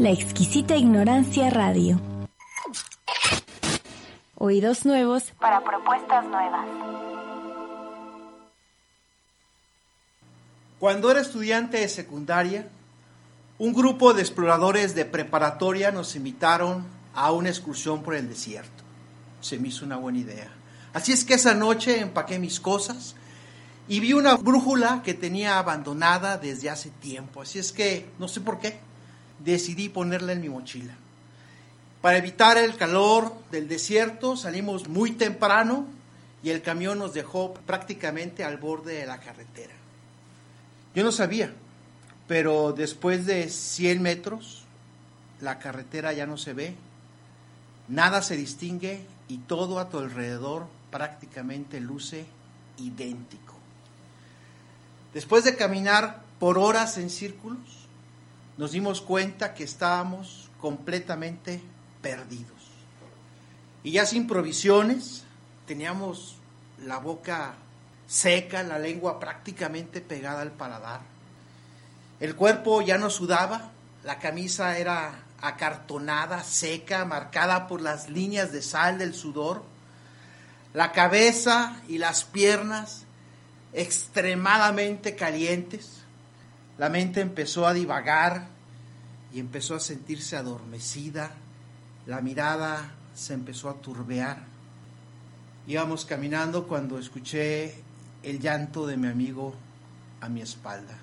La exquisita ignorancia radio. Oídos nuevos para propuestas nuevas. Cuando era estudiante de secundaria, un grupo de exploradores de preparatoria nos invitaron a una excursión por el desierto. Se me hizo una buena idea. Así es que esa noche empaqué mis cosas y vi una brújula que tenía abandonada desde hace tiempo. Así es que, no sé por qué, decidí ponerla en mi mochila. Para evitar el calor del desierto salimos muy temprano y el camión nos dejó prácticamente al borde de la carretera. Yo no sabía, pero después de 100 metros la carretera ya no se ve, nada se distingue y todo a tu alrededor prácticamente luce idéntico. Después de caminar por horas en círculos, nos dimos cuenta que estábamos completamente perdidos. Y ya sin provisiones, teníamos la boca seca, la lengua prácticamente pegada al paladar. El cuerpo ya no sudaba, la camisa era acartonada, seca, marcada por las líneas de sal del sudor. La cabeza y las piernas extremadamente calientes. La mente empezó a divagar y empezó a sentirse adormecida. La mirada se empezó a turbear. Íbamos caminando cuando escuché el llanto de mi amigo a mi espalda.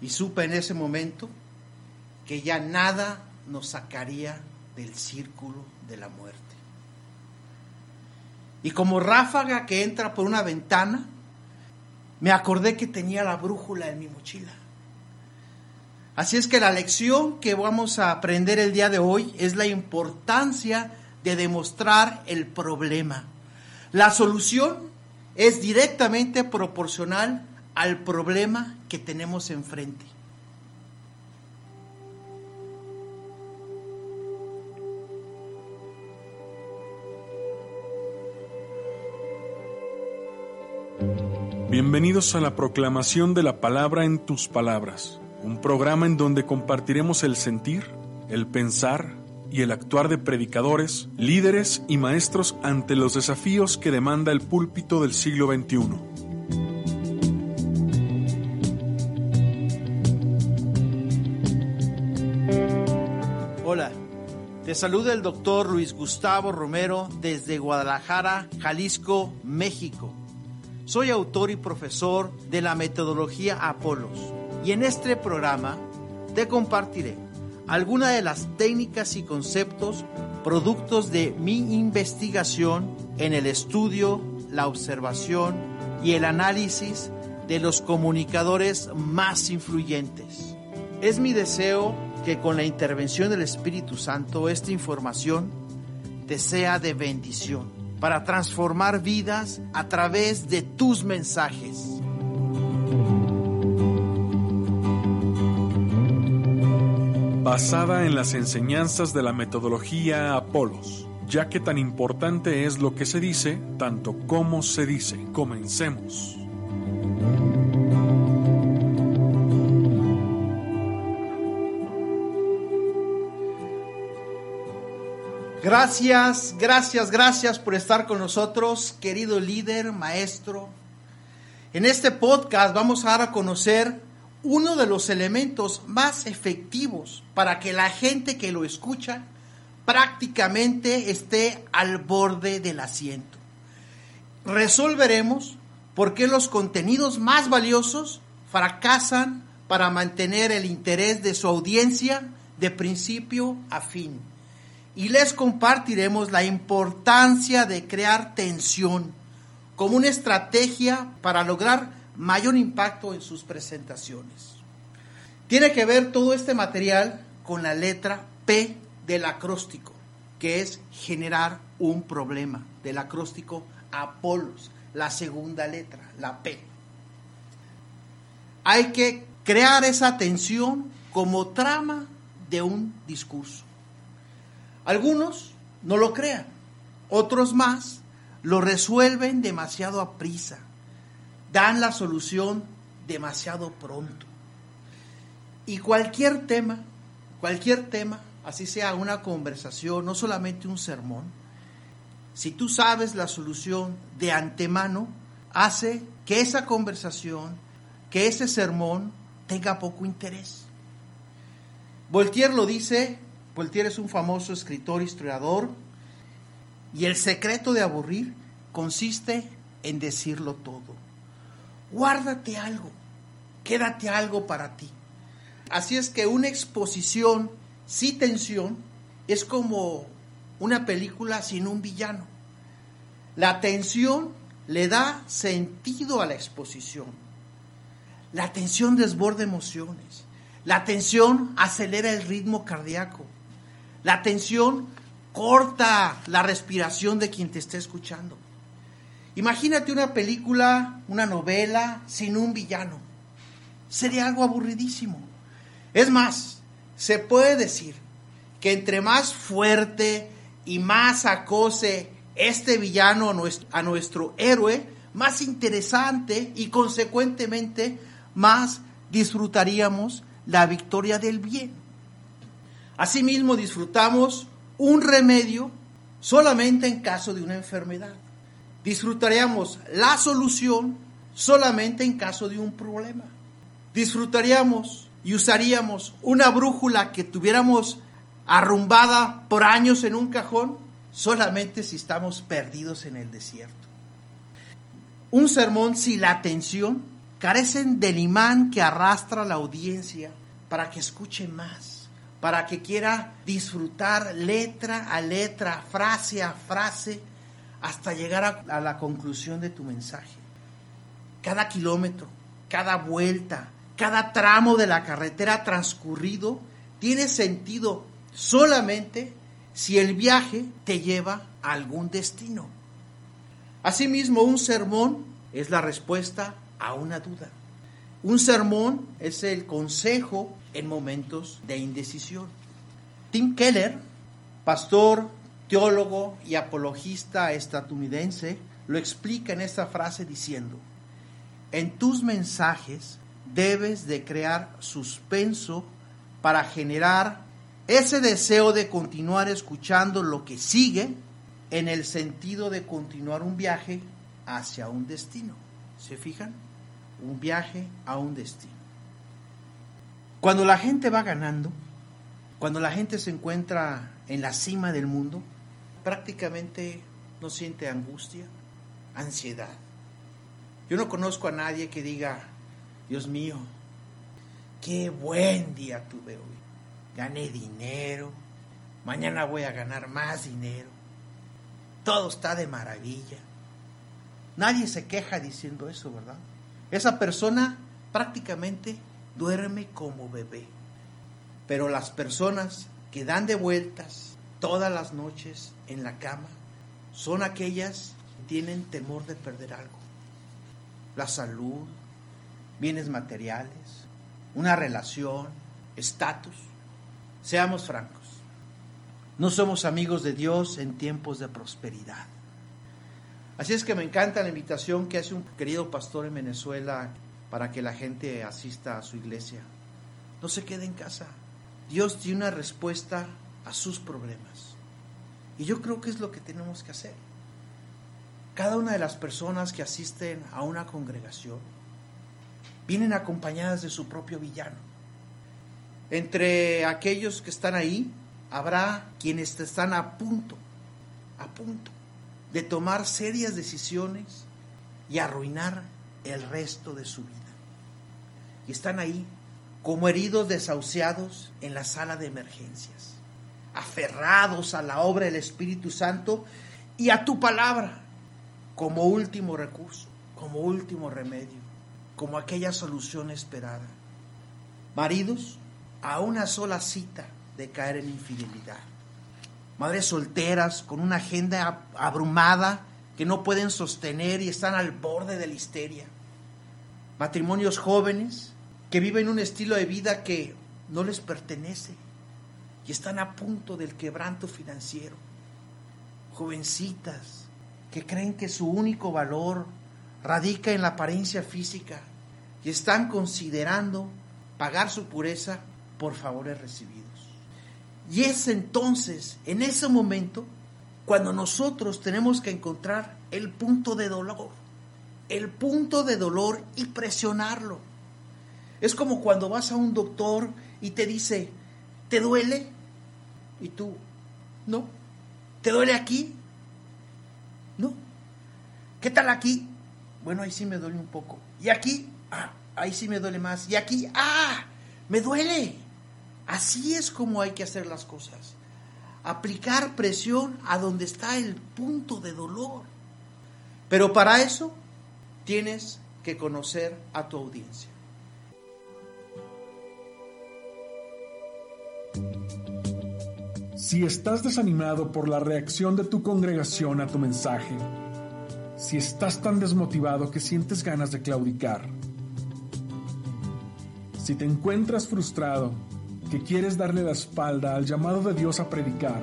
Y supe en ese momento que ya nada nos sacaría del círculo de la muerte. Y como ráfaga que entra por una ventana, me acordé que tenía la brújula en mi mochila. Así es que la lección que vamos a aprender el día de hoy es la importancia de demostrar el problema. La solución es directamente proporcional al problema que tenemos enfrente. Bienvenidos a la proclamación de la palabra en tus palabras, un programa en donde compartiremos el sentir, el pensar y el actuar de predicadores, líderes y maestros ante los desafíos que demanda el púlpito del siglo XXI. Hola, te saluda el doctor Luis Gustavo Romero desde Guadalajara, Jalisco, México. Soy autor y profesor de la metodología Apolos y en este programa te compartiré algunas de las técnicas y conceptos productos de mi investigación en el estudio, la observación y el análisis de los comunicadores más influyentes. Es mi deseo que con la intervención del Espíritu Santo esta información te sea de bendición para transformar vidas a través de tus mensajes. Basada en las enseñanzas de la metodología Apolos, ya que tan importante es lo que se dice, tanto como se dice. Comencemos. Gracias, gracias, gracias por estar con nosotros, querido líder, maestro. En este podcast vamos a dar a conocer uno de los elementos más efectivos para que la gente que lo escucha prácticamente esté al borde del asiento. Resolveremos por qué los contenidos más valiosos fracasan para mantener el interés de su audiencia de principio a fin y les compartiremos la importancia de crear tensión como una estrategia para lograr mayor impacto en sus presentaciones. Tiene que ver todo este material con la letra P del acróstico, que es generar un problema, del acróstico Apolos, la segunda letra, la P. Hay que crear esa tensión como trama de un discurso. Algunos no lo crean, otros más lo resuelven demasiado a prisa, dan la solución demasiado pronto. Y cualquier tema cualquier tema, así sea una conversación, no solamente un sermón, si tú sabes la solución de antemano, hace que esa conversación, que ese sermón tenga poco interés. Voltaire lo dice, Voltaire es un famoso escritor, historiador, y el secreto de aburrir consiste en decirlo todo. Guárdate algo, quédate algo para ti. Así es que una exposición sin tensión es como una película sin un villano. La tensión le da sentido a la exposición. La tensión desborda emociones. La tensión acelera el ritmo cardíaco. La tensión corta la respiración de quien te está escuchando. Imagínate una película, una novela sin un villano. Sería algo aburridísimo. Es más, se puede decir que entre más fuerte y más acose este villano a nuestro, héroe, más interesante y consecuentemente más disfrutaríamos la victoria del bien. Asimismo disfrutamos un remedio solamente en caso de una enfermedad. Disfrutaríamos la solución solamente en caso de un problema. Disfrutaríamos y usaríamos una brújula que tuviéramos arrumbada por años en un cajón solamente si estamos perdidos en el desierto. Un sermón sin la atención carecen del imán que arrastra a la audiencia para que escuche más, para que quiera disfrutar letra a letra, frase a frase, hasta llegar a, a la conclusión de tu mensaje. Cada kilómetro, cada vuelta, cada tramo de la carretera transcurrido tiene sentido solamente si el viaje te lleva a algún destino. Asimismo, un sermón es la respuesta a una duda. Un sermón es el consejo en momentos de indecisión. Tim Keller, pastor, teólogo y apologista estadounidense, lo explica en esta frase diciendo, en tus mensajes debes de crear suspenso para generar ese deseo de continuar escuchando lo que sigue en el sentido de continuar un viaje hacia un destino. ¿Se fijan? Un viaje a un destino. Cuando la gente va ganando, cuando la gente se encuentra en la cima del mundo, prácticamente no siente angustia, ansiedad. Yo no conozco a nadie que diga, Dios mío, qué buen día tuve hoy gané dinero, mañana voy a ganar más dinero, todo está de maravilla. Nadie se queja diciendo eso, ¿verdad? Esa persona prácticamente duerme como bebé. Pero las personas que dan de vueltas todas las noches en la cama son aquellas que tienen temor de perder algo. La salud, bienes materiales, una relación, estatus. Seamos francos, no somos amigos de Dios en tiempos de prosperidad. Así es que me encanta la invitación que hace un querido pastor en Venezuela para que la gente asista a su iglesia. No se quede en casa. Dios tiene una respuesta a sus problemas. Y yo creo que es lo que tenemos que hacer. Cada una de las personas que asisten a una congregación vienen acompañadas de su propio villano. Entre aquellos que están ahí, habrá quienes están a punto, a punto de tomar serias decisiones y arruinar el resto de su vida. Y están ahí como heridos desahuciados en la sala de emergencias, aferrados a la obra del Espíritu Santo y a tu palabra como último recurso, como último remedio, como aquella solución esperada. Maridos, a una sola cita de caer en infidelidad. Madres solteras con una agenda abrumada que no pueden sostener y están al borde de la histeria. Matrimonios jóvenes que viven un estilo de vida que no les pertenece y están a punto del quebranto financiero. Jovencitas que creen que su único valor radica en la apariencia física y están considerando pagar su pureza por favores recibidos. Y es entonces, en ese momento, cuando nosotros tenemos que encontrar el punto de dolor, el punto de dolor y presionarlo. Es como cuando vas a un doctor y te dice, ¿te duele? Y tú, no. ¿Te duele aquí? No. ¿Qué tal aquí? Bueno, ahí sí me duele un poco. ¿Y aquí? Ah, ahí sí me duele más. ¿Y aquí? ¡Ah! Me duele. Así es como hay que hacer las cosas. Aplicar presión a donde está el punto de dolor. Pero para eso tienes que conocer a tu audiencia. Si estás desanimado por la reacción de tu congregación a tu mensaje, si estás tan desmotivado que sientes ganas de claudicar, si te encuentras frustrado, que quieres darle la espalda al llamado de Dios a predicar,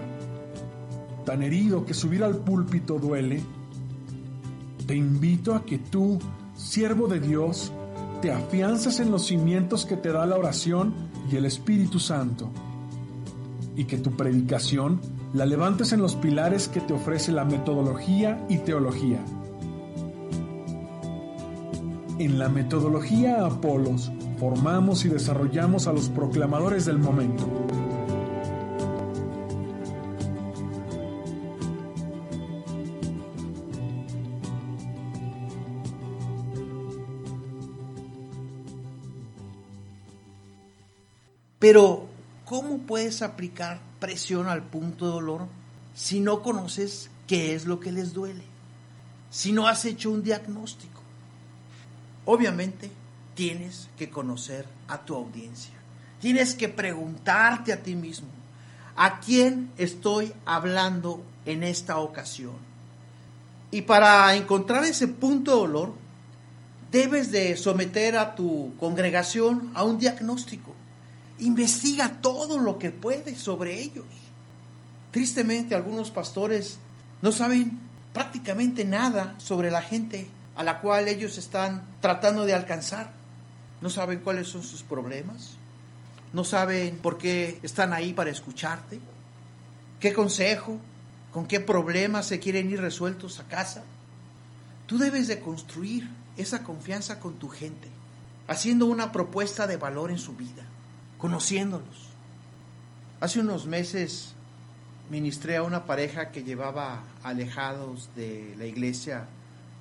tan herido que subir al púlpito duele, te invito a que tú, siervo de Dios, te afiances en los cimientos que te da la oración y el Espíritu Santo y que tu predicación la levantes en los pilares que te ofrece la metodología y teología. En la metodología Apolos formamos y desarrollamos a los proclamadores del momento. Pero ¿cómo puedes aplicar presión al punto de dolor si no conoces qué es lo que les duele? Si no has hecho un diagnóstico. Obviamente tienes que conocer a tu audiencia. Tienes que preguntarte a ti mismo, ¿a quién estoy hablando en esta ocasión? Y para encontrar ese punto de dolor, debes de someter a tu congregación a un diagnóstico investiga todo lo que puedes sobre ellos. Tristemente algunos pastores no saben prácticamente nada sobre la gente a la cual ellos están tratando de alcanzar. No saben cuáles son sus problemas. No saben por qué están ahí para escucharte. ¿Qué consejo? ¿Con qué problemas se quieren ir resueltos a casa? Tú debes de construir esa confianza con tu gente, haciendo una propuesta de valor en su vida conociéndolos. Hace unos meses ministré a una pareja que llevaba alejados de la iglesia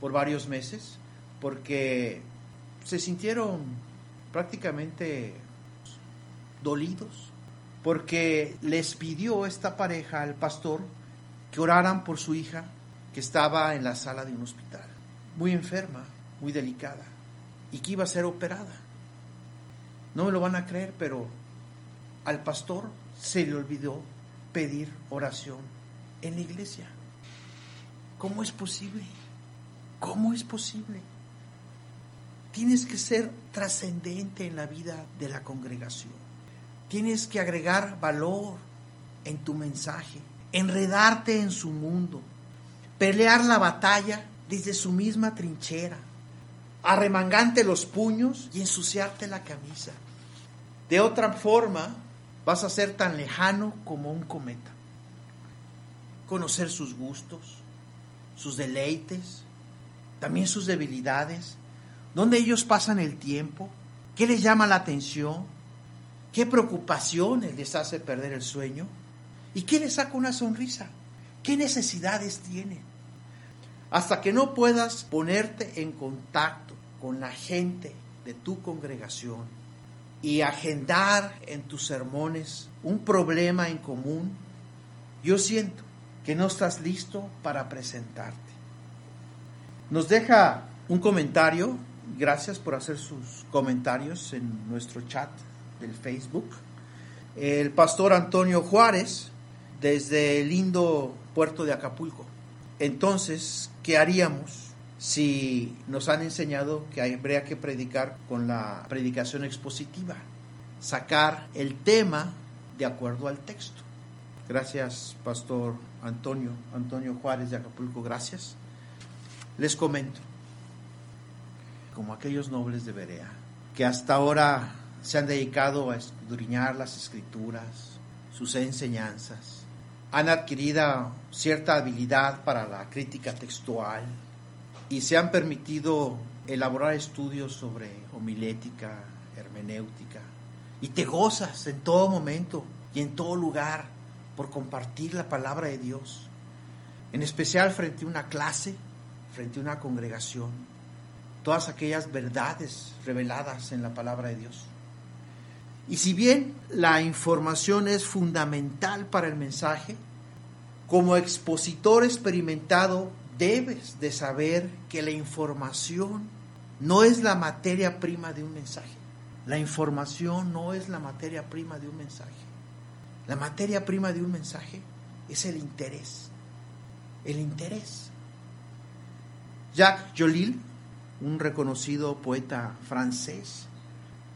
por varios meses porque se sintieron prácticamente dolidos porque les pidió esta pareja al pastor que oraran por su hija que estaba en la sala de un hospital, muy enferma, muy delicada, y que iba a ser operada. No me lo van a creer, pero al pastor se le olvidó pedir oración en la iglesia. ¿Cómo es posible? ¿Cómo es posible? Tienes que ser trascendente en la vida de la congregación. Tienes que agregar valor en tu mensaje, enredarte en su mundo, pelear la batalla desde su misma trinchera, arremangante los puños y ensuciarte la camisa. De otra forma, vas a ser tan lejano como un cometa. Conocer sus gustos, sus deleites, también sus debilidades, dónde ellos pasan el tiempo, qué les llama la atención, qué preocupaciones les hace perder el sueño y qué les saca una sonrisa, qué necesidades tienen. Hasta que no puedas ponerte en contacto con la gente de tu congregación y agendar en tus sermones un problema en común, yo siento que no estás listo para presentarte. Nos deja un comentario, gracias por hacer sus comentarios en nuestro chat del Facebook. El pastor Antonio Juárez, desde el lindo puerto de Acapulco. Entonces, ¿qué haríamos si nos han enseñado que habría que predicar con la predicación expositiva? Sacar el tema de acuerdo al texto. Gracias, Pastor Antonio, Antonio Juárez de Acapulco, gracias. Les comento, como aquellos nobles de Berea, que hasta ahora se han dedicado a escudriñar las escrituras, sus enseñanzas. Han adquirido cierta habilidad para la crítica textual y se han permitido elaborar estudios sobre homilética, hermenéutica, y te gozas en todo momento y en todo lugar por compartir la palabra de Dios, en especial frente a una clase, frente a una congregación, todas aquellas verdades reveladas en la palabra de Dios. Y si bien la información es fundamental para el mensaje, como expositor experimentado debes de saber que la información no es la materia prima de un mensaje. La información no es la materia prima de un mensaje. La materia prima de un mensaje es el interés. El interés. Jacques Jolil, un reconocido poeta francés,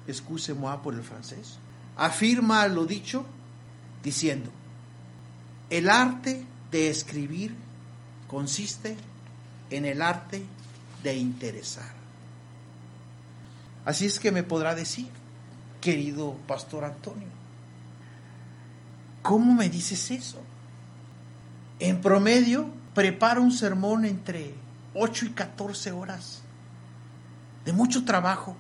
excuse-moi por el francés, afirma lo dicho diciendo, el arte de escribir consiste en el arte de interesar. Así es que me podrá decir, querido pastor Antonio, ¿cómo me dices eso? En promedio, preparo un sermón entre 8 y 14 horas de mucho trabajo,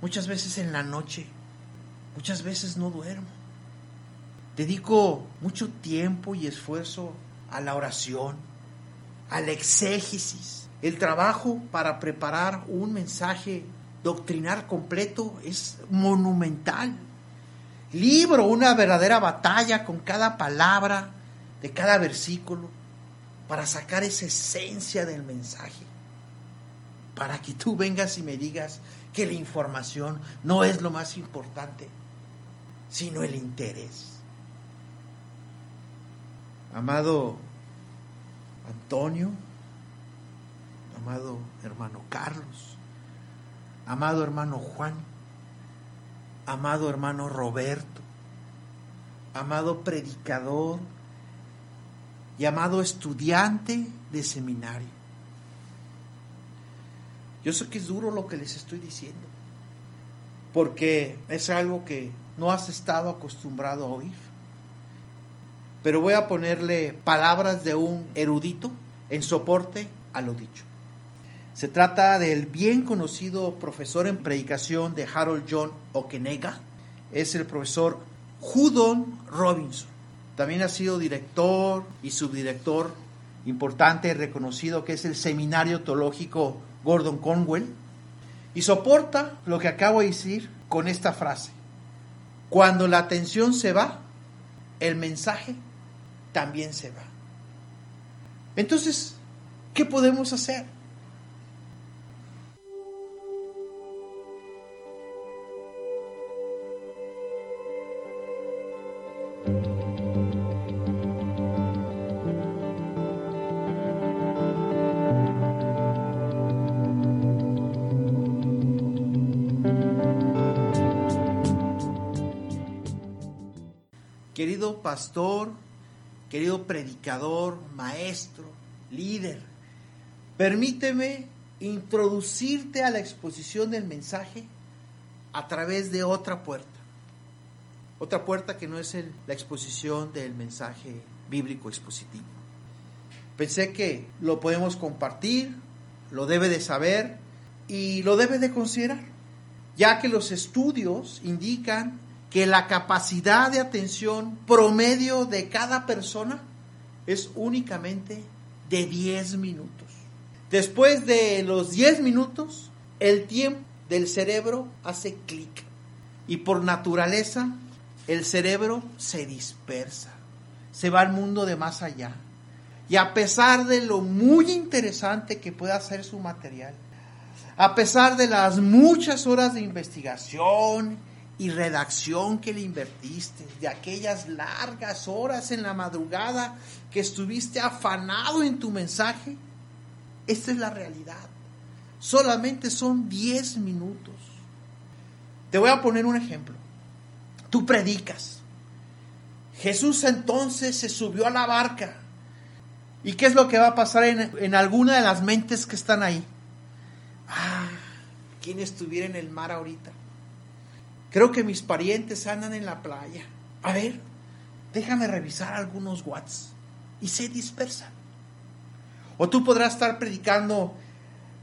muchas veces en la noche, muchas veces no duermo. Dedico mucho tiempo y esfuerzo a la oración, al exégesis. El trabajo para preparar un mensaje doctrinal completo es monumental. Libro una verdadera batalla con cada palabra de cada versículo para sacar esa esencia del mensaje. Para que tú vengas y me digas que la información no es lo más importante, sino el interés. Amado Antonio, amado hermano Carlos, amado hermano Juan, amado hermano Roberto, amado predicador y amado estudiante de seminario. Yo sé que es duro lo que les estoy diciendo, porque es algo que no has estado acostumbrado a oír pero voy a ponerle palabras de un erudito en soporte a lo dicho. Se trata del bien conocido profesor en predicación de Harold John Okenega, es el profesor Judon Robinson. También ha sido director y subdirector importante y reconocido que es el Seminario Teológico Gordon Conwell. Y soporta lo que acabo de decir con esta frase. Cuando la atención se va, el mensaje también se va. Entonces, ¿qué podemos hacer? Querido pastor, querido predicador, maestro, líder, permíteme introducirte a la exposición del mensaje a través de otra puerta. Otra puerta que no es la exposición del mensaje bíblico expositivo. Pensé que lo podemos compartir, lo debe de saber y lo debe de considerar, ya que los estudios indican que la capacidad de atención promedio de cada persona es únicamente de 10 minutos. Después de los 10 minutos, el tiempo del cerebro hace clic y por naturaleza el cerebro se dispersa, se va al mundo de más allá. Y a pesar de lo muy interesante que pueda ser su material, a pesar de las muchas horas de investigación y redacción que le invertiste, de aquellas largas horas en la madrugada que estuviste afanado en tu mensaje. Esta es la realidad. Solamente son 10 minutos. Te voy a poner un ejemplo. Tú predicas. Jesús entonces se subió a la barca. ¿Y qué es lo que va a pasar en, en alguna de las mentes que están ahí? Ah, ¿quién estuviera en el mar ahorita? Creo que mis parientes andan en la playa. A ver, déjame revisar algunos watts y se dispersan. O tú podrás estar predicando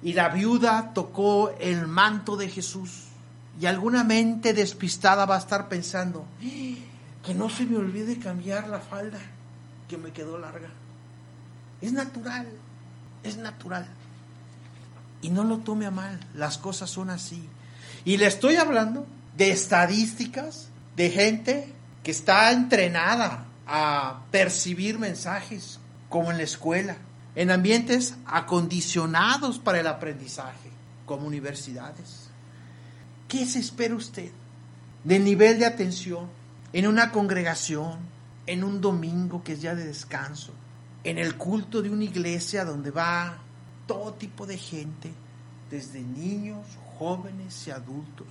y la viuda tocó el manto de Jesús y alguna mente despistada va a estar pensando, que no se me olvide cambiar la falda que me quedó larga. Es natural, es natural. Y no lo tome a mal, las cosas son así. Y le estoy hablando de estadísticas de gente que está entrenada a percibir mensajes, como en la escuela, en ambientes acondicionados para el aprendizaje, como universidades. ¿Qué se espera usted del nivel de atención en una congregación, en un domingo que es ya de descanso, en el culto de una iglesia donde va todo tipo de gente, desde niños, jóvenes y adultos,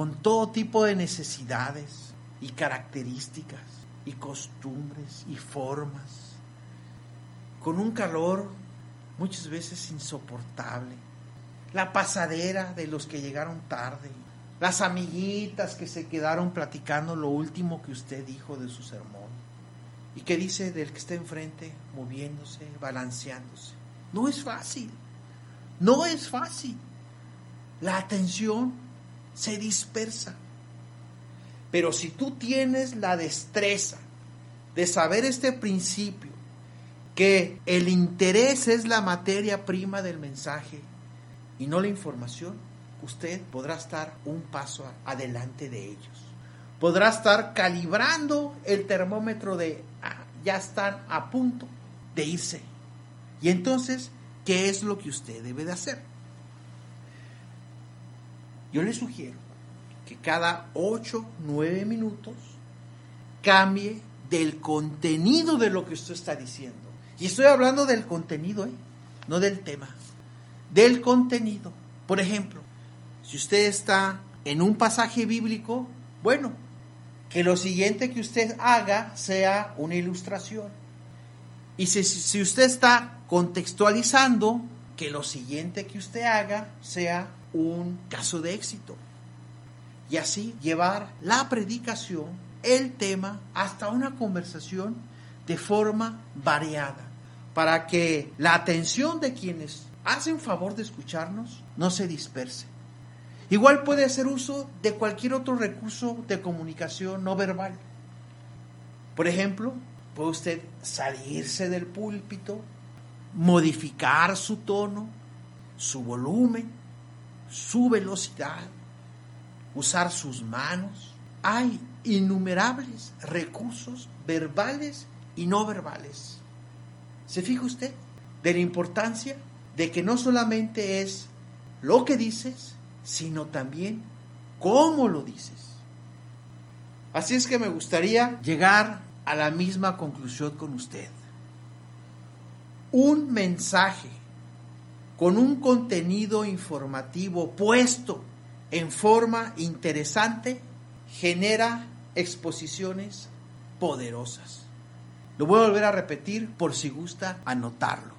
con todo tipo de necesidades y características y costumbres y formas, con un calor muchas veces insoportable, la pasadera de los que llegaron tarde, las amiguitas que se quedaron platicando lo último que usted dijo de su sermón. ¿Y qué dice del que está enfrente, moviéndose, balanceándose? No es fácil, no es fácil. La atención se dispersa. Pero si tú tienes la destreza de saber este principio, que el interés es la materia prima del mensaje y no la información, usted podrá estar un paso adelante de ellos. Podrá estar calibrando el termómetro de ah, ya están a punto de irse. Y entonces, ¿qué es lo que usted debe de hacer? Yo le sugiero que cada 8, 9 minutos cambie del contenido de lo que usted está diciendo. Y estoy hablando del contenido, ¿eh? no del tema. Del contenido. Por ejemplo, si usted está en un pasaje bíblico, bueno, que lo siguiente que usted haga sea una ilustración. Y si, si usted está contextualizando, que lo siguiente que usted haga sea un caso de éxito. Y así llevar la predicación, el tema, hasta una conversación de forma variada, para que la atención de quienes hacen favor de escucharnos no se disperse. Igual puede hacer uso de cualquier otro recurso de comunicación no verbal. Por ejemplo, puede usted salirse del púlpito, modificar su tono, su volumen, su velocidad, usar sus manos. Hay innumerables recursos verbales y no verbales. ¿Se fija usted de la importancia de que no solamente es lo que dices, sino también cómo lo dices? Así es que me gustaría llegar a la misma conclusión con usted. Un mensaje con un contenido informativo puesto en forma interesante, genera exposiciones poderosas. Lo voy a volver a repetir por si gusta anotarlo.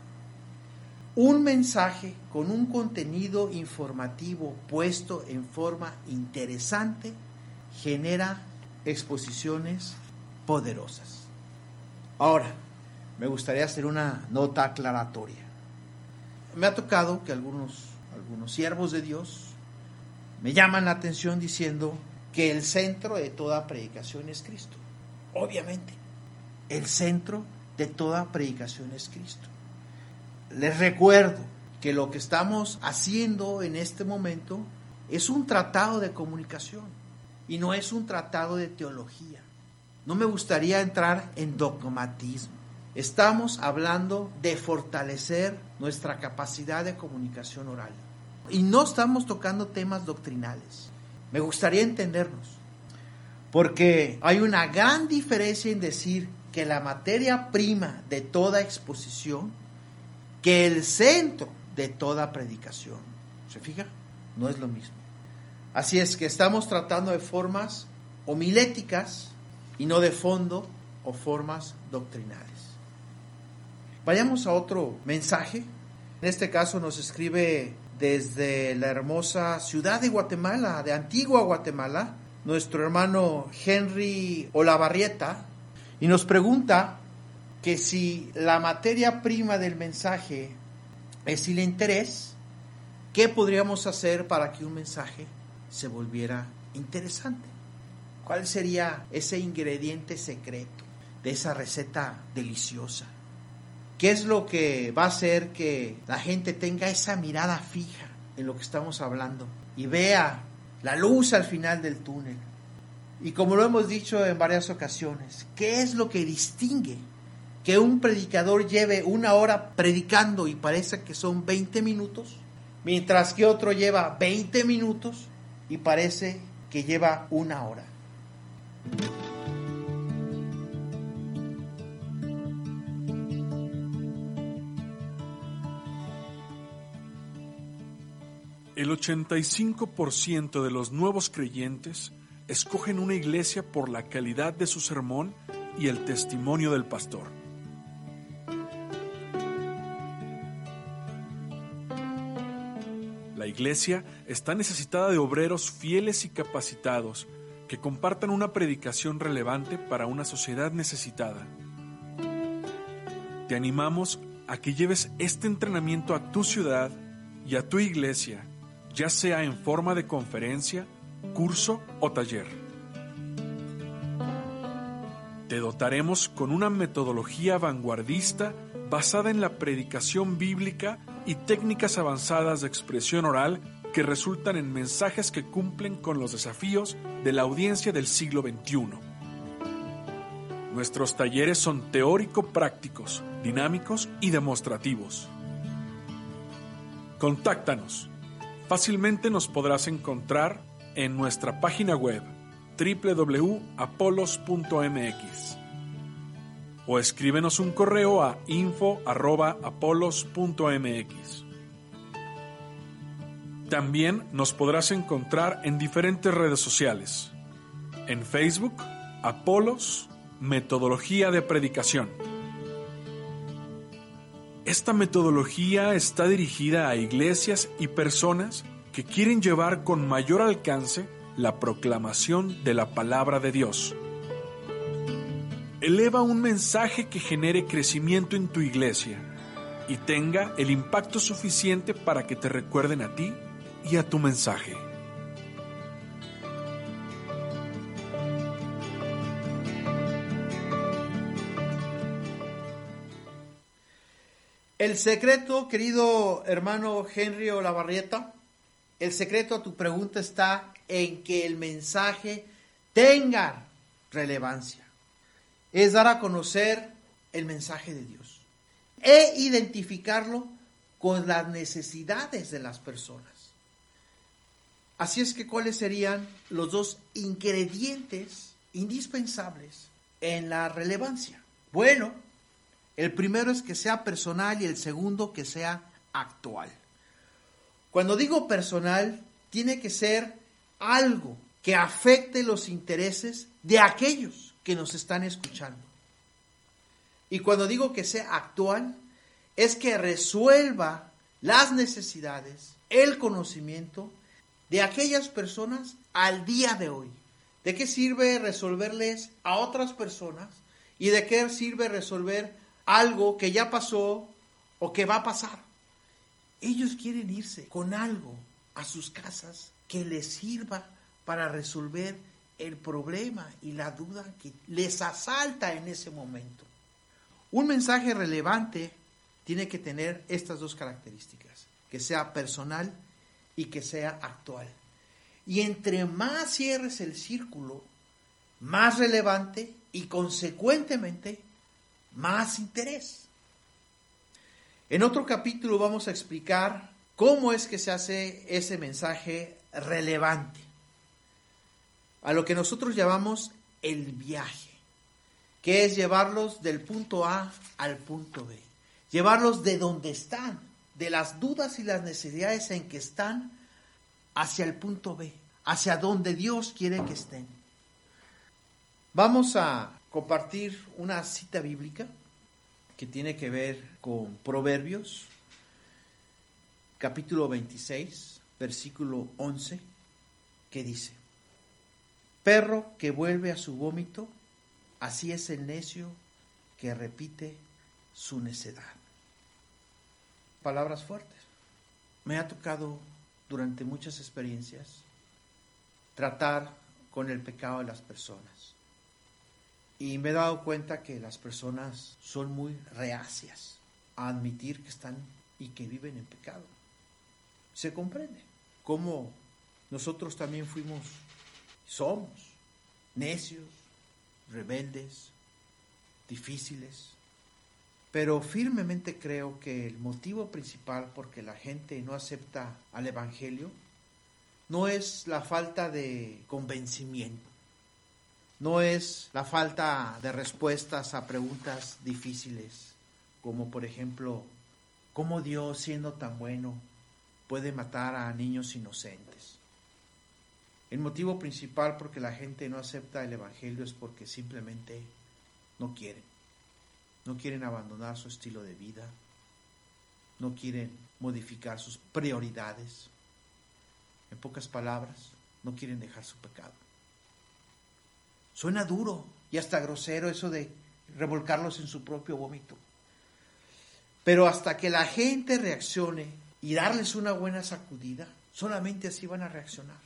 Un mensaje con un contenido informativo puesto en forma interesante genera exposiciones poderosas. Ahora, me gustaría hacer una nota aclaratoria me ha tocado que algunos, algunos siervos de Dios me llaman la atención diciendo que el centro de toda predicación es Cristo. Obviamente, el centro de toda predicación es Cristo. Les recuerdo que lo que estamos haciendo en este momento es un tratado de comunicación y no es un tratado de teología. No me gustaría entrar en dogmatismo. Estamos hablando de fortalecer nuestra capacidad de comunicación oral. Y no estamos tocando temas doctrinales. Me gustaría entendernos. Porque hay una gran diferencia en decir que la materia prima de toda exposición, que el centro de toda predicación. ¿Se fija? No es lo mismo. Así es que estamos tratando de formas homiléticas y no de fondo o formas doctrinales. Vayamos a otro mensaje. En este caso nos escribe desde la hermosa ciudad de Guatemala, de Antigua Guatemala, nuestro hermano Henry Olavarrieta, Y nos pregunta que si la materia prima del mensaje es el interés, ¿qué podríamos hacer para que un mensaje se volviera interesante? ¿Cuál sería ese ingrediente secreto de esa receta deliciosa? ¿Qué es lo que va a hacer que la gente tenga esa mirada fija en lo que estamos hablando y vea la luz al final del túnel? Y como lo hemos dicho en varias ocasiones, ¿qué es lo que distingue que un predicador lleve una hora predicando y parece que son 20 minutos, mientras que otro lleva 20 minutos y parece que lleva una hora? El 85% de los nuevos creyentes escogen una iglesia por la calidad de su sermón y el testimonio del pastor. La iglesia está necesitada de obreros fieles y capacitados que compartan una predicación relevante para una sociedad necesitada. Te animamos a que lleves este entrenamiento a tu ciudad y a tu iglesia ya sea en forma de conferencia, curso o taller. Te dotaremos con una metodología vanguardista basada en la predicación bíblica y técnicas avanzadas de expresión oral que resultan en mensajes que cumplen con los desafíos de la audiencia del siglo XXI. Nuestros talleres son teórico-prácticos, dinámicos y demostrativos. Contáctanos Fácilmente nos podrás encontrar en nuestra página web www.apolos.mx o escríbenos un correo a info.apolos.mx. También nos podrás encontrar en diferentes redes sociales. En Facebook, Apolos, Metodología de Predicación. Esta metodología está dirigida a iglesias y personas que quieren llevar con mayor alcance la proclamación de la palabra de Dios. Eleva un mensaje que genere crecimiento en tu iglesia y tenga el impacto suficiente para que te recuerden a ti y a tu mensaje. El secreto, querido hermano Henry Olavarrieta, el secreto a tu pregunta está en que el mensaje tenga relevancia. Es dar a conocer el mensaje de Dios e identificarlo con las necesidades de las personas. Así es que, ¿cuáles serían los dos ingredientes indispensables en la relevancia? Bueno, el primero es que sea personal y el segundo que sea actual. Cuando digo personal, tiene que ser algo que afecte los intereses de aquellos que nos están escuchando. Y cuando digo que sea actual, es que resuelva las necesidades, el conocimiento de aquellas personas al día de hoy. ¿De qué sirve resolverles a otras personas? ¿Y de qué sirve resolver algo que ya pasó o que va a pasar. Ellos quieren irse con algo a sus casas que les sirva para resolver el problema y la duda que les asalta en ese momento. Un mensaje relevante tiene que tener estas dos características, que sea personal y que sea actual. Y entre más cierres el círculo, más relevante y consecuentemente más interés. En otro capítulo vamos a explicar cómo es que se hace ese mensaje relevante, a lo que nosotros llamamos el viaje, que es llevarlos del punto A al punto B, llevarlos de donde están, de las dudas y las necesidades en que están, hacia el punto B, hacia donde Dios quiere que estén. Vamos a compartir una cita bíblica que tiene que ver con Proverbios, capítulo 26, versículo 11, que dice, perro que vuelve a su vómito así es el necio que repite su necedad. Palabras fuertes. Me ha tocado durante muchas experiencias tratar con el pecado de las personas. Y me he dado cuenta que las personas son muy reacias a admitir que están y que viven en pecado. Se comprende cómo nosotros también fuimos, somos necios, rebeldes, difíciles, pero firmemente creo que el motivo principal por que la gente no acepta al Evangelio no es la falta de convencimiento, no es la falta de respuestas a preguntas difíciles, como por ejemplo, ¿cómo Dios siendo tan bueno puede matar a niños inocentes? El motivo principal por que la gente no acepta el Evangelio es porque simplemente no quieren. No quieren abandonar su estilo de vida. No quieren modificar sus prioridades. En pocas palabras, no quieren dejar su pecado. Suena duro y hasta grosero eso de revolcarlos en su propio vómito. Pero hasta que la gente reaccione y darles una buena sacudida, solamente así van a reaccionar.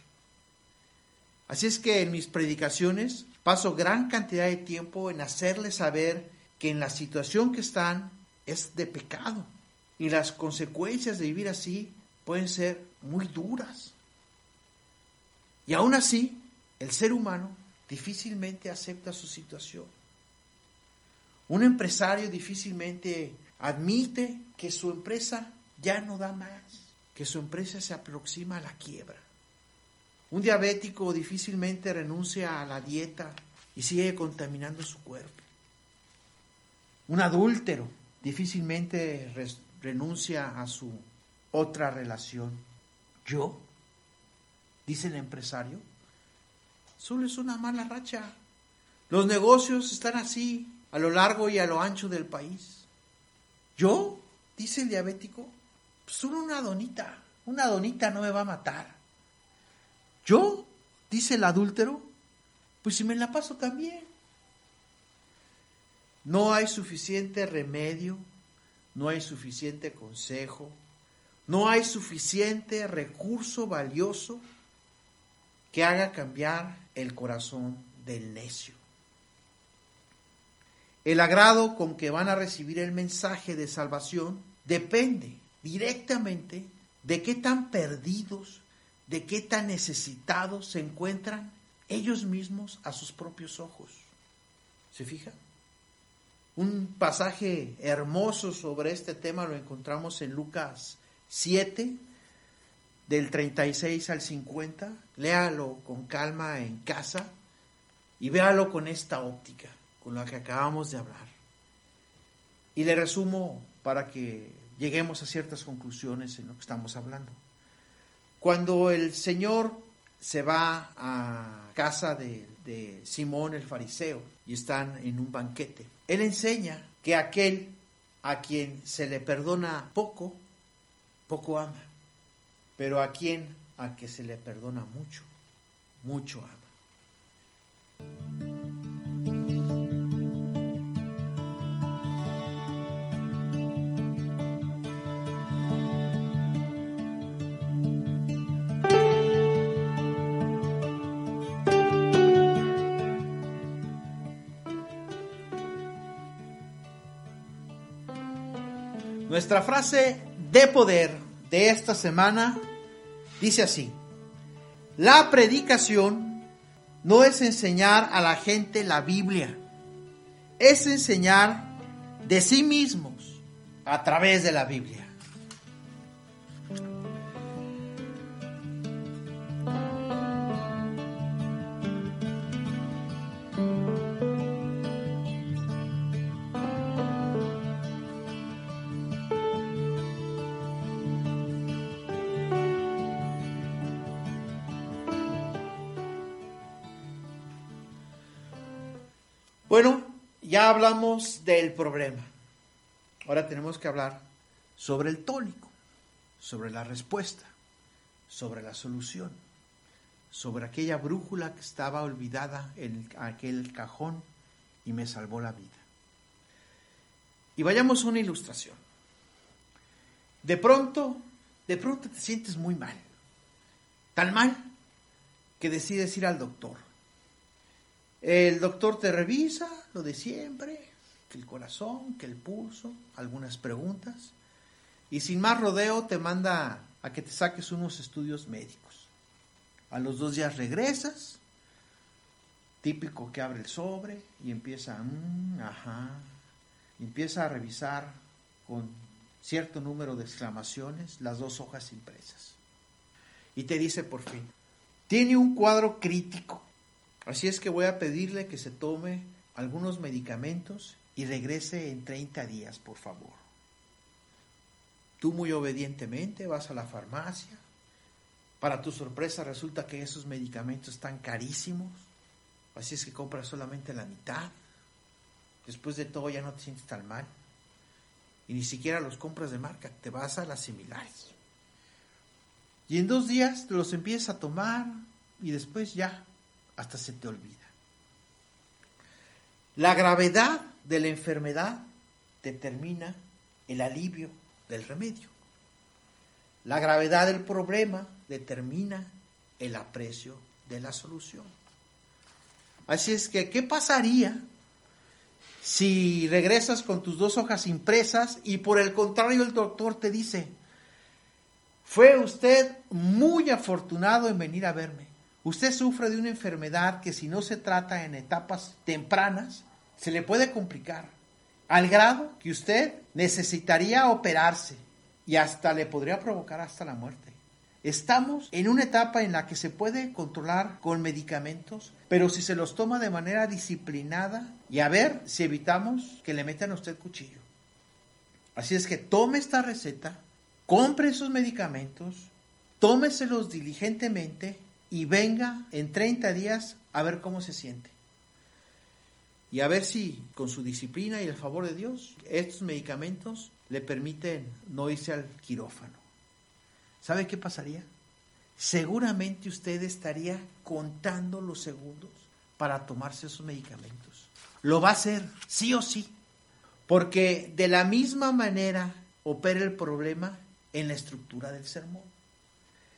Así es que en mis predicaciones paso gran cantidad de tiempo en hacerles saber que en la situación que están es de pecado y las consecuencias de vivir así pueden ser muy duras. Y aún así, el ser humano difícilmente acepta su situación. Un empresario difícilmente admite que su empresa ya no da más, que su empresa se aproxima a la quiebra. Un diabético difícilmente renuncia a la dieta y sigue contaminando su cuerpo. Un adúltero difícilmente renuncia a su otra relación. Yo, dice el empresario, solo es una mala racha. Los negocios están así a lo largo y a lo ancho del país. Yo, dice el diabético, solo una donita. Una donita no me va a matar. Yo, dice el adúltero, pues si me la paso también. No hay suficiente remedio, no hay suficiente consejo, no hay suficiente recurso valioso que haga cambiar el corazón del necio. El agrado con que van a recibir el mensaje de salvación depende directamente de qué tan perdidos, de qué tan necesitados se encuentran ellos mismos a sus propios ojos. ¿Se fija? Un pasaje hermoso sobre este tema lo encontramos en Lucas 7, del 36 al 50. Léalo con calma en casa y véalo con esta óptica, con la que acabamos de hablar. Y le resumo para que lleguemos a ciertas conclusiones en lo que estamos hablando. Cuando el Señor se va a casa de, Simón el fariseo y están en un banquete, él enseña que aquel a quien se le perdona poco, poco ama, pero a quien a que se le perdona mucho, mucho ama. Nuestra frase de poder de esta semana dice así, la predicación no es enseñar a la gente la Biblia, es enseñar de sí mismos a través de la Biblia. Ya hablamos del problema. Ahora tenemos que hablar sobre el tónico, sobre la respuesta, sobre la solución, sobre aquella brújula que estaba olvidada en aquel cajón y me salvó la vida. Y vayamos a una ilustración. De pronto, de pronto te sientes muy mal. Tan mal que decides ir al doctor. El doctor te revisa, lo de siempre, que el corazón, que el pulso, algunas preguntas, y sin más rodeo te manda a que te saques unos estudios médicos. A los dos días regresas, típico que abre el sobre y empieza, mm, ajá, empieza a revisar con cierto número de exclamaciones las dos hojas impresas. Y te dice por fin, tiene un cuadro crítico, así es que voy a pedirle que se tome algunos medicamentos y regrese en 30 días, por favor. Tú muy obedientemente vas a la farmacia. Para tu sorpresa resulta que esos medicamentos están carísimos. Así es que compras solamente la mitad. Después de todo ya no te sientes tan mal. Y ni siquiera los compras de marca, te vas a las similares. Y en dos días te los empiezas a tomar y después ya hasta se te olvida. La gravedad de la enfermedad determina el alivio del remedio. La gravedad del problema determina el aprecio de la solución. Así es que, ¿qué pasaría si regresas con tus dos hojas impresas y por el contrario el doctor te dice, fue usted muy afortunado en venir a verme. Usted sufre de una enfermedad que si no se trata en etapas tempranas, se le puede complicar, al grado que usted necesitaría operarse y hasta le podría provocar hasta la muerte. Estamos en una etapa en la que se puede controlar con medicamentos, pero si se los toma de manera disciplinada y a ver si evitamos que le metan a usted cuchillo. Así es que tome esta receta, compre esos medicamentos, tómeselos diligentemente y venga en 30 días a ver cómo se siente. Y a ver si con su disciplina y el favor de Dios, estos medicamentos le permiten no irse al quirófano. ¿Sabe qué pasaría? Seguramente usted estaría contando los segundos para tomarse esos medicamentos. Lo va a hacer, sí o sí, porque de la misma manera opera el problema en la estructura del sermón.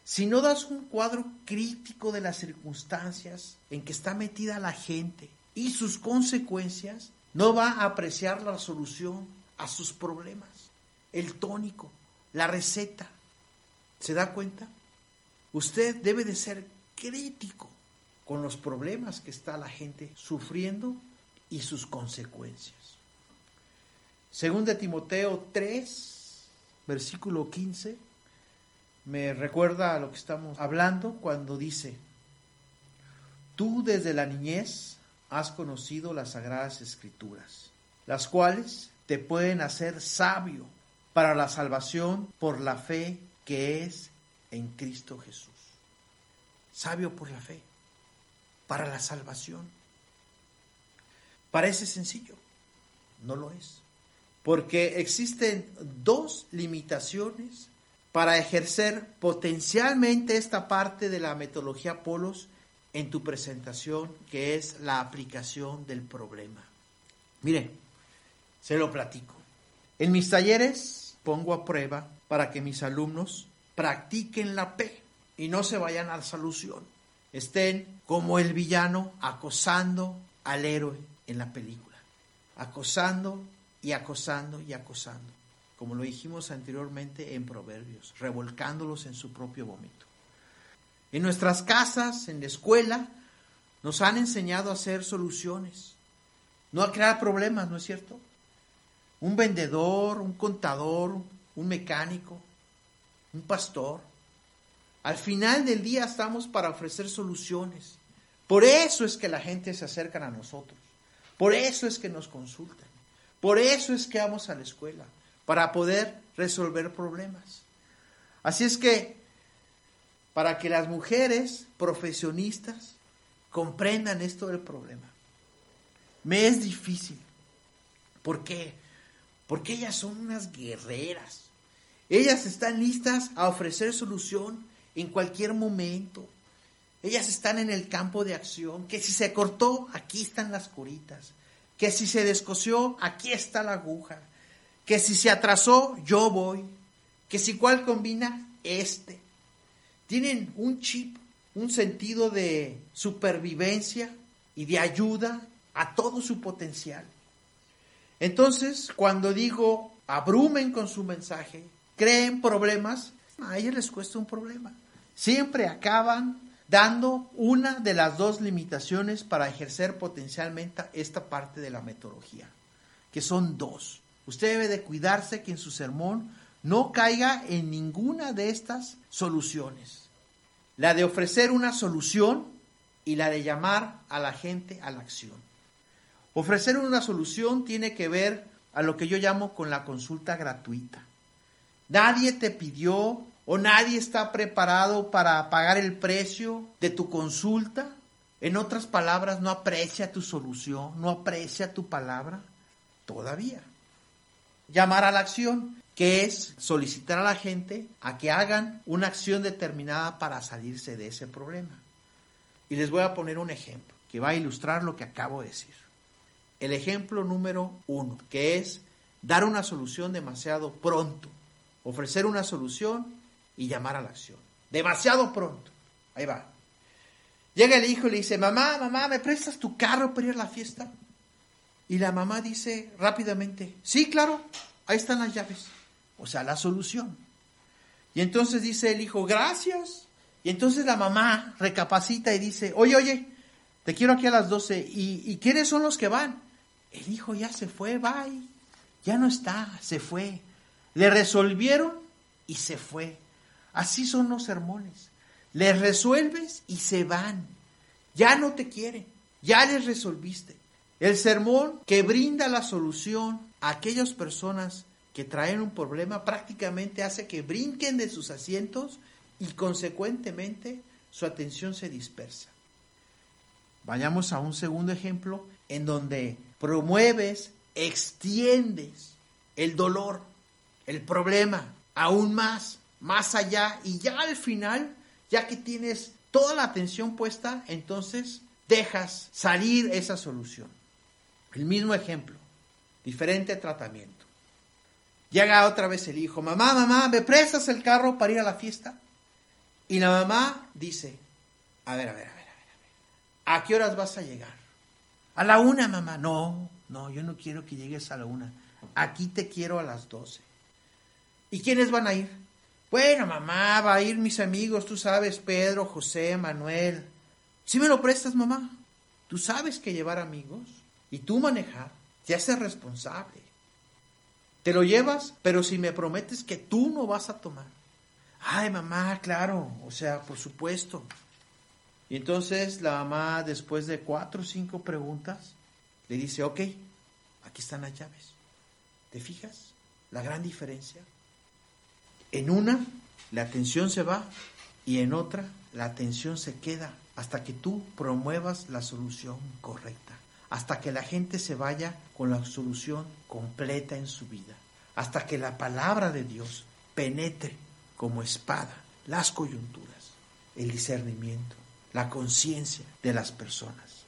Si no das un cuadro crítico de las circunstancias en que está metida la gente y sus consecuencias, no va a apreciar la solución a sus problemas. El tónico, la receta. ¿Se da cuenta? Usted debe de ser crítico con los problemas que está la gente sufriendo y sus consecuencias. Según de Timoteo 3, versículo 15, me recuerda a lo que estamos hablando cuando dice, tú desde la niñez has conocido las sagradas escrituras, las cuales te pueden hacer sabio para la salvación por la fe que es en Cristo Jesús. Sabio por la fe, para la salvación. Parece sencillo, no lo es, porque existen dos limitaciones para ejercer potencialmente esta parte de la metodología Polos en tu presentación, que es la aplicación del problema. Mire, se lo platico. En mis talleres pongo a prueba para que mis alumnos practiquen la P y no se vayan a la solución. Estén como el villano acosando al héroe en la película. Acosando y acosando y acosando como lo dijimos anteriormente en Proverbios, revolcándolos en su propio vómito. En nuestras casas, en la escuela, nos han enseñado a hacer soluciones, no a crear problemas, ¿no es cierto? Un vendedor, un contador, un mecánico, un pastor. Al final del día estamos para ofrecer soluciones. Por eso es que la gente se acerca a nosotros. Por eso es que nos consultan. Por eso es que vamos a la escuela para poder resolver problemas. Así es que, para que las mujeres profesionistas comprendan esto del problema, me es difícil. ¿Por qué? Porque ellas son unas guerreras. Ellas están listas a ofrecer solución en cualquier momento. Ellas están en el campo de acción, que si se cortó, aquí están las curitas. que si se descosió, aquí está la aguja, que si se atrasó, yo voy, que si cuál combina, este. Tienen un chip, un sentido de supervivencia y de ayuda a todo su potencial. Entonces, cuando digo abrumen con su mensaje, creen problemas, a ellos les cuesta un problema. Siempre acaban dando una de las dos limitaciones para ejercer potencialmente esta parte de la metodología, que son dos. Usted debe de cuidarse que en su sermón no caiga en ninguna de estas soluciones. La de ofrecer una solución y la de llamar a la gente a la acción. Ofrecer una solución tiene que ver a lo que yo llamo con la consulta gratuita. Nadie te pidió o nadie está preparado para pagar el precio de tu consulta. En otras palabras, no aprecia tu solución, no aprecia tu palabra todavía. Llamar a la acción, que es solicitar a la gente a que hagan una acción determinada para salirse de ese problema. Y les voy a poner un ejemplo que va a ilustrar lo que acabo de decir. El ejemplo número uno, que es dar una solución demasiado pronto, ofrecer una solución y llamar a la acción. Demasiado pronto. Ahí va. Llega el hijo y le dice, mamá, mamá, ¿me prestas tu carro para ir a la fiesta? Y la mamá dice rápidamente, sí, claro, ahí están las llaves. O sea, la solución. Y entonces dice el hijo, gracias. Y entonces la mamá recapacita y dice, oye, oye, te quiero aquí a las 12. ¿Y, ¿Y quiénes son los que van? El hijo ya se fue, bye. Ya no está, se fue. Le resolvieron y se fue. Así son los sermones. Les resuelves y se van. Ya no te quieren. Ya les resolviste. El sermón que brinda la solución a aquellas personas que traen un problema prácticamente hace que brinquen de sus asientos y consecuentemente su atención se dispersa. Vayamos a un segundo ejemplo en donde promueves, extiendes el dolor, el problema, aún más más allá y ya al final, ya que tienes toda la atención puesta, entonces dejas salir esa solución. El mismo ejemplo, diferente tratamiento. Llega otra vez el hijo, mamá, mamá, ¿me prestas el carro para ir a la fiesta? Y la mamá dice, a ver, a ver, a ver, a ver, a qué horas vas a llegar? A la una, mamá. No, no, yo no quiero que llegues a la una. Aquí te quiero a las doce. ¿Y quiénes van a ir? Bueno, mamá, va a ir mis amigos, tú sabes, Pedro, José, Manuel. Si me lo prestas, mamá. Tú sabes que llevar amigos y tú manejar te hace responsable. Te lo llevas, pero si me prometes que tú no vas a tomar. Ay, mamá, claro, o sea, por supuesto. Y entonces la mamá, después de cuatro o cinco preguntas, le dice, ok, aquí están las llaves. ¿Te fijas la gran diferencia? En una, la atención se va y en otra, la atención se queda hasta que tú promuevas la solución correcta, hasta que la gente se vaya con la solución completa en su vida, hasta que la palabra de Dios penetre como espada las coyunturas, el discernimiento, la conciencia de las personas.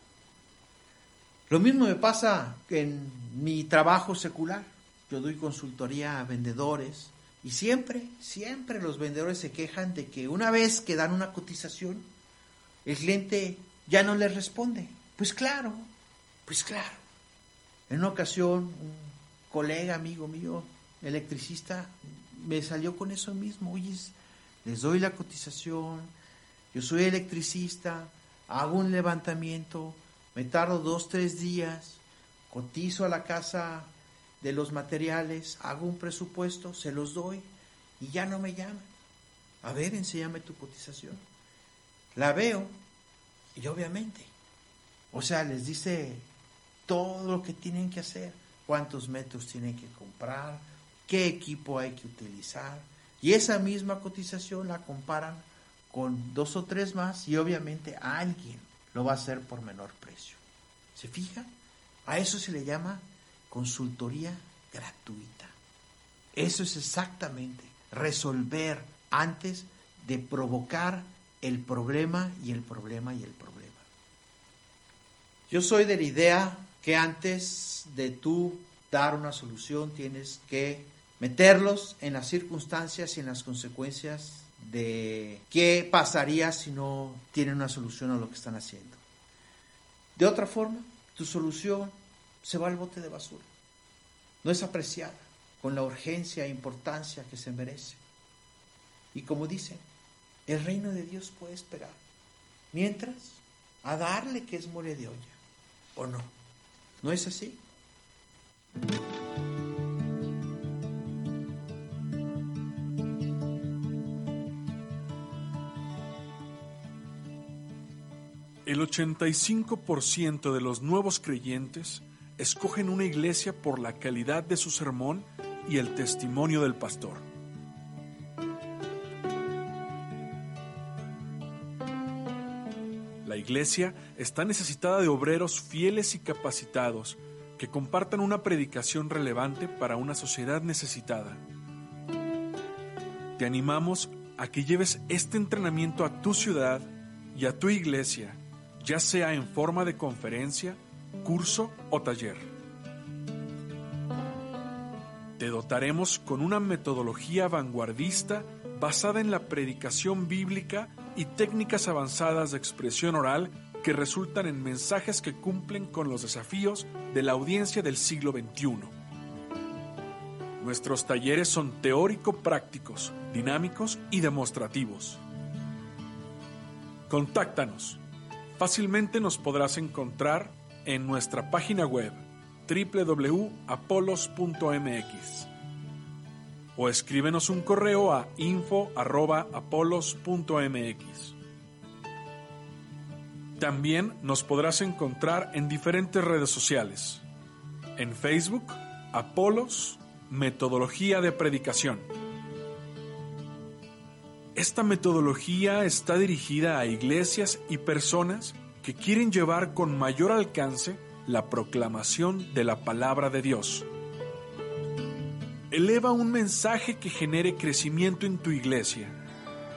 Lo mismo me pasa en mi trabajo secular. Yo doy consultoría a vendedores, y siempre, siempre los vendedores se quejan de que una vez que dan una cotización, el cliente ya no les responde. Pues claro, pues claro. En una ocasión, un colega, amigo mío, electricista, me salió con eso mismo. Oye, les doy la cotización, yo soy electricista, hago un levantamiento, me tardo dos, tres días, cotizo a la casa de los materiales, hago un presupuesto, se los doy y ya no me llaman. A ver, enséñame tu cotización. La veo y obviamente, o sea, les dice todo lo que tienen que hacer, cuántos metros tienen que comprar, qué equipo hay que utilizar. Y esa misma cotización la comparan con dos o tres más y obviamente alguien lo va a hacer por menor precio. ¿Se fija? A eso se le llama consultoría gratuita. Eso es exactamente resolver antes de provocar el problema y el problema y el problema. Yo soy de la idea que antes de tú dar una solución tienes que meterlos en las circunstancias y en las consecuencias de qué pasaría si no tienen una solución a lo que están haciendo. De otra forma, tu solución se va al bote de basura. No es apreciada con la urgencia e importancia que se merece. Y como dicen, el reino de Dios puede esperar. Mientras, a darle que es mole de olla. ¿O no? ¿No es así? El 85% de los nuevos creyentes escogen una iglesia por la calidad de su sermón y el testimonio del pastor. Iglesia está necesitada de obreros fieles y capacitados que compartan una predicación relevante para una sociedad necesitada. Te animamos a que lleves este entrenamiento a tu ciudad y a tu iglesia, ya sea en forma de conferencia, curso o taller. Te dotaremos con una metodología vanguardista basada en la predicación bíblica y técnicas avanzadas de expresión oral que resultan en mensajes que cumplen con los desafíos de la audiencia del siglo XXI. Nuestros talleres son teórico-prácticos, dinámicos y demostrativos. Contáctanos. Fácilmente nos podrás encontrar en nuestra página web www.apolos.mx o escríbenos un correo a info.apolos.mx. También nos podrás encontrar en diferentes redes sociales. En Facebook, Apolos, Metodología de Predicación. Esta metodología está dirigida a iglesias y personas que quieren llevar con mayor alcance la proclamación de la palabra de Dios. Eleva un mensaje que genere crecimiento en tu iglesia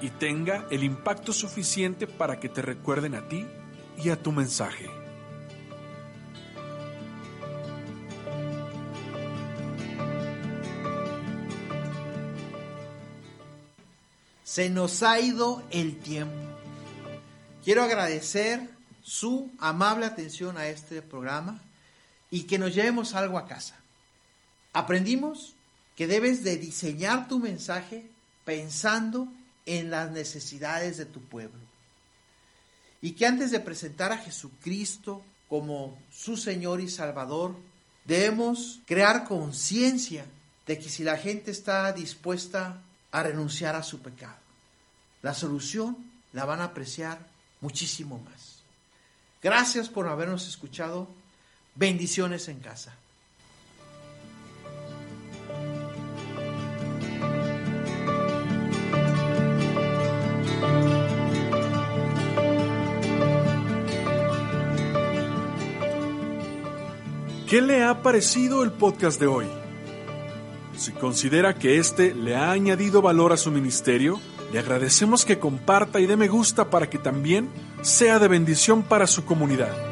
y tenga el impacto suficiente para que te recuerden a ti y a tu mensaje. Se nos ha ido el tiempo. Quiero agradecer su amable atención a este programa y que nos llevemos algo a casa. Aprendimos que debes de diseñar tu mensaje pensando en las necesidades de tu pueblo y que antes de presentar a Jesucristo como su Señor y Salvador, debemos crear conciencia de que si la gente está dispuesta a renunciar a su pecado, la solución la van a apreciar muchísimo más. Gracias por habernos escuchado. Bendiciones en casa. ¿Qué le ha parecido el podcast de hoy? Si considera que este le ha añadido valor a su ministerio, le agradecemos que comparta y dé me gusta para que también sea de bendición para su comunidad.